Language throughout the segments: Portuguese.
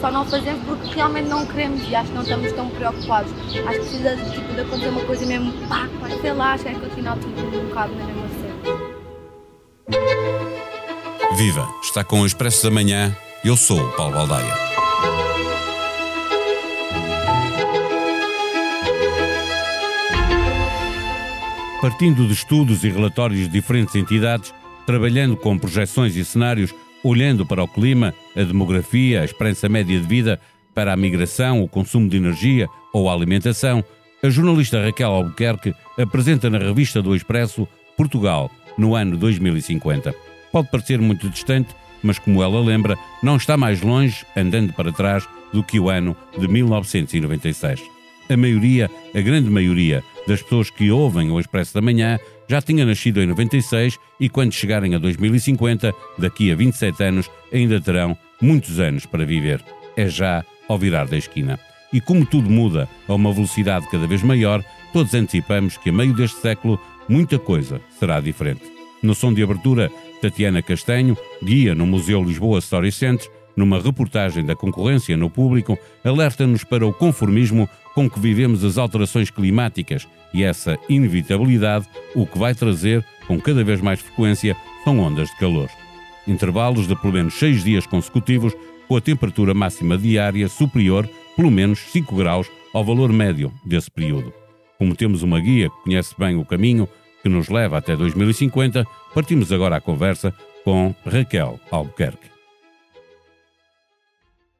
só não fazemos porque realmente não queremos e acho que não estamos tão preocupados. Acho que precisa tipo, de acontecer uma coisa mesmo, pá, sei lá, acho que é continuar tudo um bocado na mesma cena. Viva! Está com o Expresso da Manhã. Eu sou o Paulo Baldaia. Partindo de estudos e relatórios de diferentes entidades, trabalhando com projeções e cenários, olhando para o clima, a demografia, a esperança média de vida, para a migração, o consumo de energia ou a alimentação, a jornalista Raquel Albuquerque apresenta na revista do Expresso Portugal no ano 2050. Pode parecer muito distante, mas como ela lembra, não está mais longe, andando para trás, do que o ano de 1996. A maioria, a grande maioria, das pessoas que ouvem o Expresso da Manhã já tinha nascido em 96 e quando chegarem a 2050, daqui a 27 anos, ainda terão muitos anos para viver. É já ao virar da esquina. E como tudo muda a uma velocidade cada vez maior, todos antecipamos que a meio deste século muita coisa será diferente. No som de abertura, Tatiana Castanho, guia no Museu Lisboa Story Center, numa reportagem da concorrência no público, alerta-nos para o conformismo com que vivemos as alterações climáticas e essa inevitabilidade, o que vai trazer, com cada vez mais frequência, são ondas de calor. Intervalos de pelo menos seis dias consecutivos, com a temperatura máxima diária superior, pelo menos 5 graus, ao valor médio desse período. Como temos uma guia que conhece bem o caminho que nos leva até 2050, partimos agora à conversa com Raquel Albuquerque.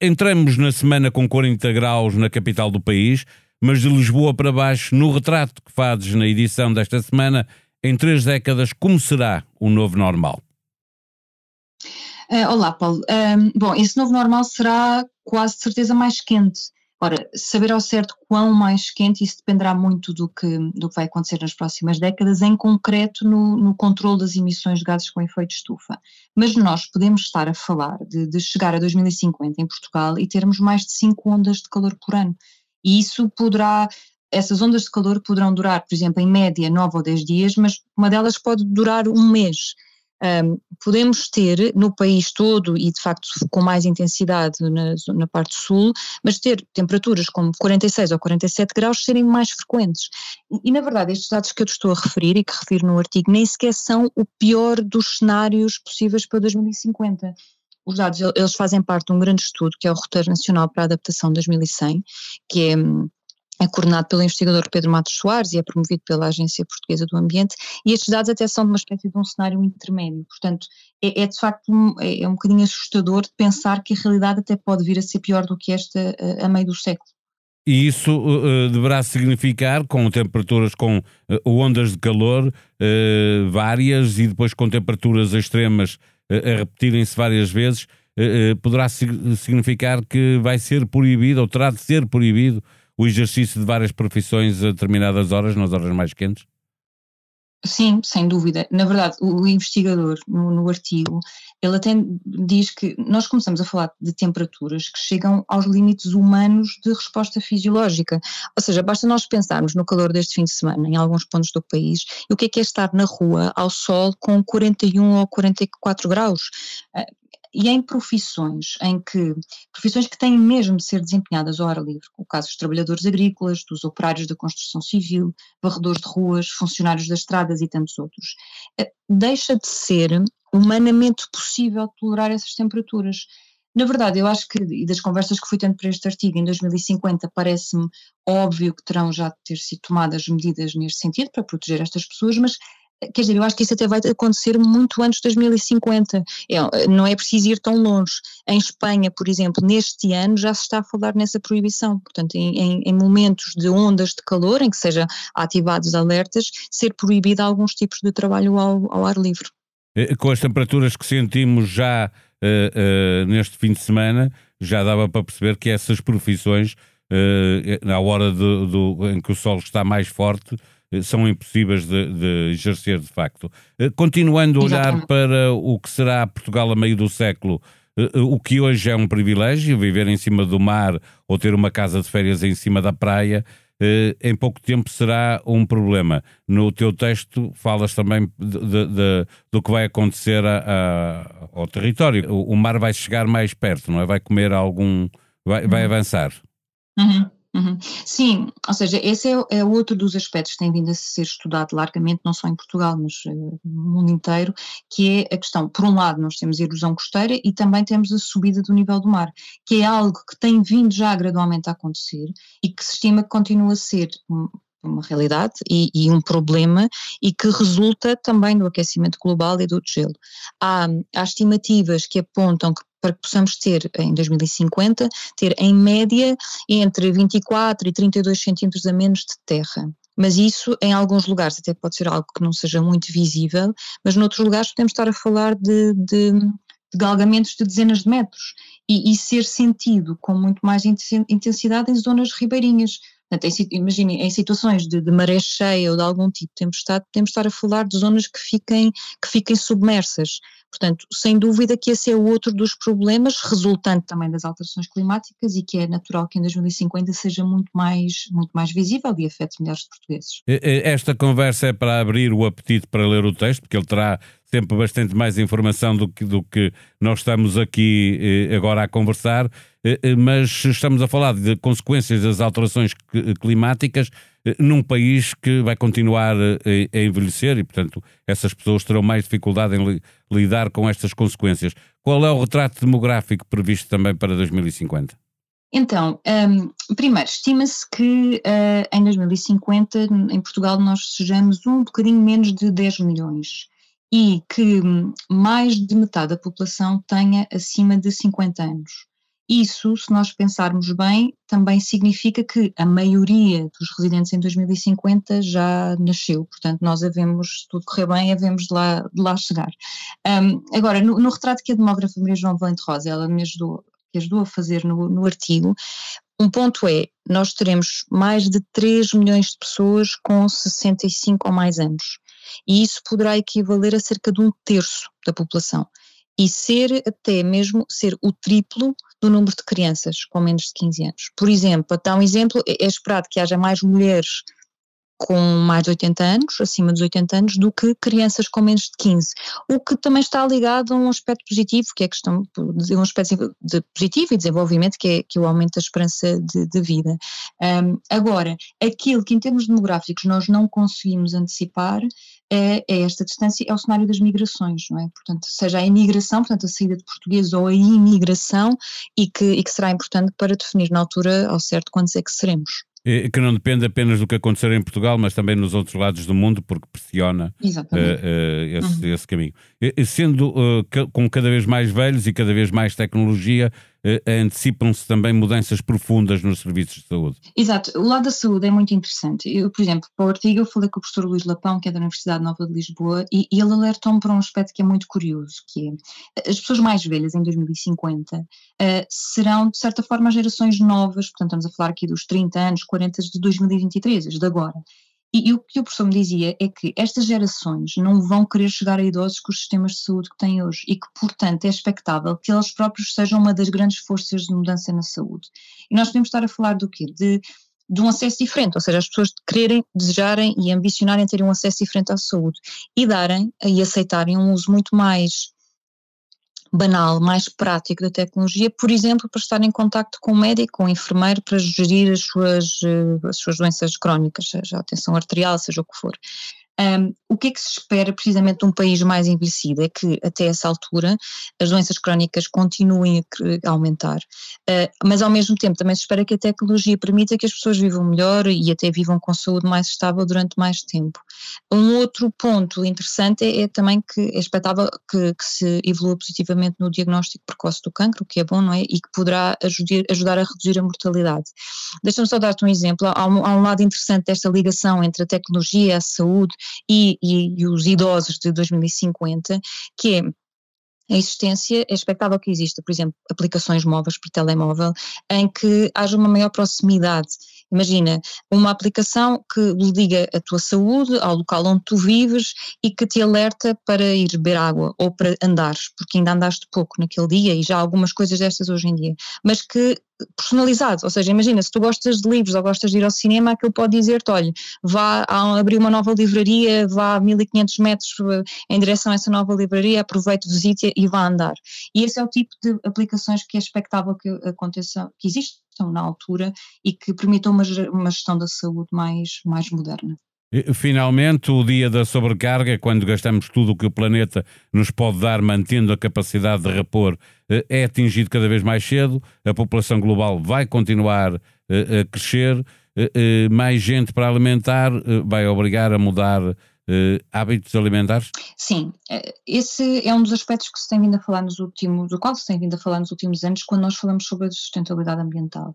Entramos na semana com 40 graus na capital do país mas de Lisboa para baixo, no retrato que fazes na edição desta semana, em três décadas, como será o novo normal? Uh, olá, Paulo. Um, bom, esse novo normal será quase certeza mais quente. Ora, saber ao certo quão mais quente, isso dependerá muito do que, do que vai acontecer nas próximas décadas, em concreto no, no controle das emissões de gases com efeito estufa. Mas nós podemos estar a falar de, de chegar a 2050 em Portugal e termos mais de 5 ondas de calor por ano. E isso poderá, essas ondas de calor poderão durar, por exemplo, em média 9 ou 10 dias, mas uma delas pode durar um mês. Um, podemos ter no país todo e de facto com mais intensidade na, na, parte sul, mas ter temperaturas como 46 ou 47 graus serem mais frequentes. E, e, na verdade estes dados que eu estou a referir e que refiro no artigo nem sequer são o pior dos cenários possíveis para 2050 os dados eles fazem parte de um grande estudo que é o Roteiro Nacional para a Adaptação 2100, que é, é coordenado pelo investigador Pedro Matos Soares e é promovido pela Agência Portuguesa do Ambiente, e estes dados até são de uma espécie de um cenário intermédio, portanto é, é de facto um, é, é um bocadinho assustador de pensar que a realidade até pode vir a ser pior do que esta a, a meio do século. E isso uh, deverá significar, com temperaturas, com uh, ondas de calor uh, várias e depois com temperaturas extremas a repetirem-se várias vezes, eh, poderá significar que vai ser proibido, ou terá de ser proibido, o exercício de várias profissões a determinadas horas, nas horas mais quentes? Sim, sem dúvida. Na verdade, o investigador, no, no, artigo, ele até diz que nós começamos a falar de temperaturas que chegam aos limites humanos de resposta fisiológica. Ou seja, basta nós pensarmos no calor deste fim de semana, em alguns pontos do país, e o que é que é estar na rua ao sol com 41 ou 44 graus. E em profissões em que, profissões que têm mesmo de ser desempenhadas ao ar livre, o caso dos trabalhadores agrícolas, dos operários da construção civil, varredores de ruas, funcionários das estradas e tantos outros, eh, deixa de ser humanamente possível tolerar essas temperaturas. Na verdade, eu acho que, e das conversas que fui tendo para este artigo, em 2050 parece-me óbvio que terão já de ter sido tomadas medidas neste sentido para proteger estas pessoas, mas quer dizer, eu acho que isso até vai acontecer muito antes de 2050, é, não é preciso ir tão longe. Em Espanha, por exemplo, neste ano já se está a falar nessa proibição, portanto, em, em, em momentos de ondas de calor, em que sejam ativados alertas, ser proibido alguns tipos de trabalho ao, ao ar livre. Eh, com as temperaturas que sentimos já uh, uh, neste fim de semana, já dava para perceber que essas profissões na hora do, em que o sol está mais forte, são impossíveis de, de, exercer de facto. Continuando a olhar para o que será Portugal a meio do século, o que hoje é um privilégio, viver em cima do mar ou ter uma casa de férias em cima da praia, eh, em pouco tempo será um problema. No teu texto falas também de, de, de, do que vai acontecer a, a, ao território. O, o, mar vai chegar mais perto, não é? Vai comer algum. vai, vai uhum. avançar. Uhum. Uhum. Sim, ou seja, esse é, é, outro dos aspectos que tem vindo a ser estudado largamente, não só em Portugal, mas uh, no mundo inteiro, que é a questão, por um lado, nós temos a erosão costeira e também temos a subida do nível do mar, que é algo que tem vindo já gradualmente a acontecer e que se estima que continua a ser uma realidade e, e, um problema e que resulta também do aquecimento global e do gelo. Há, há estimativas que apontam que para que possamos ter em 2050, ter em média entre 24 e 32 centímetros a menos de terra. Mas isso, em alguns lugares, até pode ser algo que não seja muito visível, mas noutros lugares podemos estar a falar de, de, de galgamentos de dezenas de metros e, e, ser sentido com muito mais intensidade em zonas ribeirinhas. Portanto, imaginem, em situações de, de, maré cheia ou de algum tipo de tempestade, podemos estar a falar de zonas que fiquem, que fiquem submersas. Portanto, sem dúvida que esse é outro dos problemas, resultante também das alterações climáticas e que é natural que em 2050 seja muito mais, muito mais visível e afete milhares de portugueses. Esta conversa é para abrir o apetite para ler o texto, porque ele terá sempre bastante mais informação do que, do que nós estamos aqui eh, agora a conversar, mas estamos a falar de consequências das alterações climáticas num país que vai continuar a envelhecer e, portanto, essas pessoas terão mais dificuldade em lidar com estas consequências. Qual é o retrato demográfico previsto também para 2050? Então, um, primeiro, estima-se que uh, em 2050 em Portugal nós sejamos um bocadinho menos de 10 milhões e que hum, mais de metade da população tenha acima de 50 anos. Isso, se nós pensarmos bem, também significa que a maioria dos residentes em 2050 já nasceu, portanto nós havemos, se tudo correr bem, havemos de lá, de lá chegar. Um, agora, no, no, retrato que a demógrafa Maria João Valente Rosa, ela me ajudou, que ajudou a fazer no, no artigo, um ponto é, nós teremos mais de 3 milhões de pessoas com 65 ou mais anos. E isso poderá equivaler a cerca de um terço da população. E ser até mesmo ser o triplo do número de crianças com menos de 15 anos. Por exemplo, para dar um exemplo, é, é esperado que haja mais mulheres com mais de 80 anos, acima dos 80 anos, do que crianças com menos de 15. O que também está ligado a um aspecto positivo, que é a questão de um aspecto de positivo e desenvolvimento, que é, que é o aumento da esperança de, de vida. Um, agora, aquilo que em termos demográficos nós não conseguimos antecipar é, é, esta distância, é o cenário das migrações, não é? Portanto, seja a imigração, portanto, a saída de portugueses ou a imigração, e que, e que será importante para definir na altura ao certo quantos é que seremos que não depende apenas do que acontecer em Portugal, mas também nos outros lados do mundo, porque pressiona uh, uh, esse, uhum. esse, caminho. E, sendo uh, com cada vez mais velhos e cada vez mais tecnologia, antecipam-se também mudanças profundas nos serviços de saúde. Exato, o lado da saúde é muito interessante. Eu, por exemplo, para o artigo eu falei com o professor Luís Lapão, que é da Universidade Nova de Lisboa, e, e ele alertou-me para um aspecto que é muito curioso, que é as pessoas mais velhas em 2050 uh, eh, serão, de certa forma, as gerações novas, portanto estamos a falar aqui dos 30 anos, 40 de 2023, de agora. E, e, o que o professor me dizia é que estas gerações não vão querer chegar a idosos com os sistemas de saúde que têm hoje e que, portanto, é expectável que eles próprios sejam uma das grandes forças de mudança na saúde. E nós podemos estar a falar do quê? De, de um acesso diferente, ou seja, as pessoas quererem, desejarem e ambicionarem terem um acesso diferente à saúde e darem e aceitarem um uso muito mais banal, mais prático da tecnologia, por exemplo, para estar em contacto com o médico, com o enfermeiro, para gerir as suas, eh, as suas doenças crónicas, seja a tensão arterial, seja o que for. Um, o que é que se espera precisamente de um país mais envelhecido? É que até essa altura as doenças crónicas continuem a aumentar, uh, mas ao mesmo tempo também se espera que a tecnologia permita que as pessoas vivam melhor e até vivam com saúde mais estável durante mais tempo. Um outro ponto interessante é, é também que é expectável que, que, se evolua positivamente no diagnóstico precoce do cancro, o que é bom, não é? E que poderá ajudar, ajudar a reduzir a mortalidade. Deixa-me só dar-te um exemplo. Há um, há um lado interessante desta ligação entre a tecnologia, a saúde e, e, e os idosos de 2050, que é a existência, é expectável que exista, por exemplo, aplicações móveis por telemóvel em que haja uma maior proximidade Imagina, uma aplicação que liga a tua saúde ao local onde tu vives e que te alerta para ir beber água ou para andares, porque ainda andaste pouco naquele dia e já há algumas coisas destas hoje em dia, mas que personalizado, ou seja, imagina, se tu gostas de livros ou gostas de ir ao cinema, aquilo pode dizer-te, olha, vá abrir uma nova livraria, vá a 1500 metros eh, em direção a essa nova livraria, aproveite, visite e vá andar. E esse é o tipo de aplicações que é expectável que aconteça, que existam na altura e que permitam uma, uma gestão da saúde mais, mais moderna. Finalmente, o dia da sobrecarga, quando gastamos tudo o que o planeta nos pode dar, mantendo a capacidade de repor, eh, é atingido cada vez mais cedo. A população global vai continuar eh, a crescer. Eh, mais gente para alimentar vai obrigar a mudar hábitos alimentares? Sim, esse é um dos aspectos que se tem vindo a falar nos últimos, do qual se tem vindo a falar nos últimos anos, quando nós falamos sobre a sustentabilidade ambiental.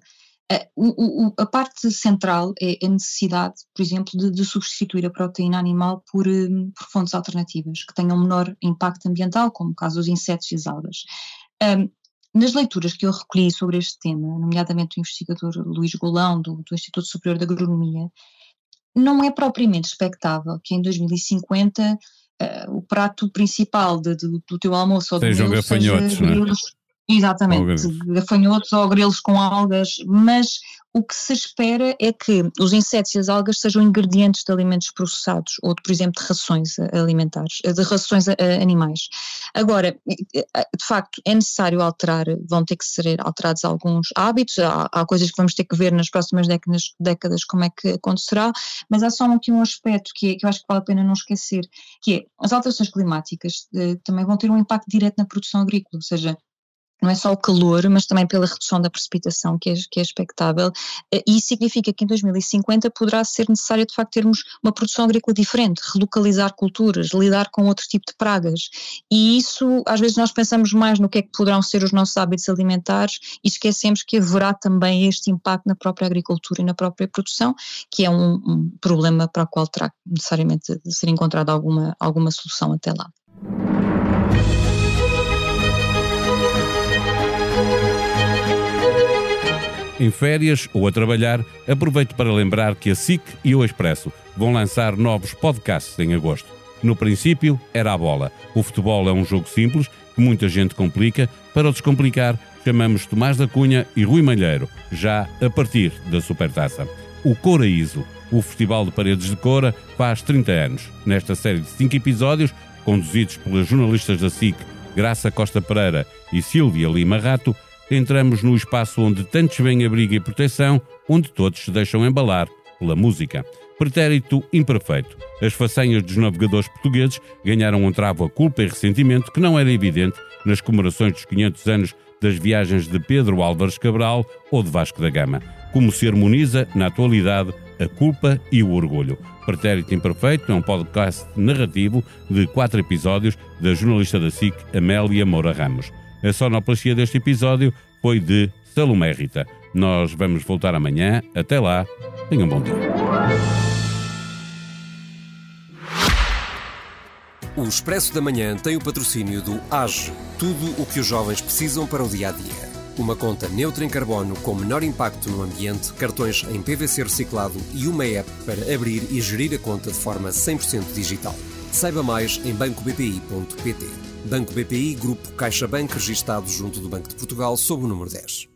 A, o, a parte central é a necessidade, por exemplo, de, de substituir a proteína animal por, hum, por, fontes alternativas que tenham menor impacto ambiental, como o caso dos insetos e as algas. Um, nas leituras que eu recolhi sobre este tema, nomeadamente o investigador Luís Golão, do, do Instituto Superior de Agronomia, não é propriamente expectável que em 2050 uh, o prato principal de, de, do teu almoço ou do meu seja Exatamente, gafanhotos ou grelos com algas, mas o que se espera é que os insetos e as algas sejam ingredientes de alimentos processados ou, de, por exemplo, de rações alimentares, de rações animais. Agora, de facto, é necessário alterar, vão ter que ser alterados alguns hábitos, há, há coisas que vamos ter que ver nas próximas décadas, décadas como é que acontecerá, mas há só aqui um aspecto que, é, que eu acho que vale a pena não esquecer, que é as alterações climáticas eh, também vão ter um impacto direto na produção agrícola, ou seja, não é só o calor, mas também pela redução da precipitação que é, que é expectável, eh, e isso significa que em 2050 poderá ser necessário de facto termos uma produção agrícola diferente, relocalizar culturas, lidar com outro tipo de pragas, e isso às vezes nós pensamos mais no que é que poderão ser os nossos hábitos alimentares e esquecemos que haverá também este impacto na própria agricultura e na própria produção, que é um, um problema para o qual terá necessariamente de ser encontrada alguma, alguma solução até lá. Em férias ou a trabalhar, aproveito para lembrar que a SIC e o Expresso vão lançar novos podcasts em agosto. No princípio, era a bola. O futebol é um jogo simples que muita gente complica. Para o descomplicar, chamamos Tomás da Cunha e Rui Malheiro, já a partir da Supertaça. O Coraíso, o Festival de Paredes de Cora, faz 30 anos. Nesta série de 5 episódios, conduzidos pelas jornalistas da SIC Graça Costa Pereira e Silvia Lima Rato, entramos no espaço onde tantos vêm abrigo e proteção, onde todos se deixam embalar pela música. Pretérito imperfeito. As façanhas dos navegadores portugueses ganharam um travo a culpa e ressentimento que não era evidente nas comemorações dos 500 anos das viagens de Pedro Álvares Cabral ou de Vasco da Gama, como se harmoniza, na atualidade, a culpa e o orgulho. Pretérito Imperfeito é um podcast narrativo de quatro episódios da jornalista da SIC, Amélia Moura Ramos. A sonoplastia deste episódio foi de Salomé Rita. Nós vamos voltar amanhã. Até lá. Tenham um bom dia. O Expresso da Manhã tem o patrocínio do AGE, tudo o que os jovens precisam para o dia a dia. Uma conta neutra em carbono com menor impacto no ambiente, cartões em PVC reciclado e uma app para abrir e gerir a conta de forma 100% digital. Saiba mais em bancobpi.pt. Banco BPI, Grupo CaixaBank, registado junto do Banco de Portugal, sob o número 10.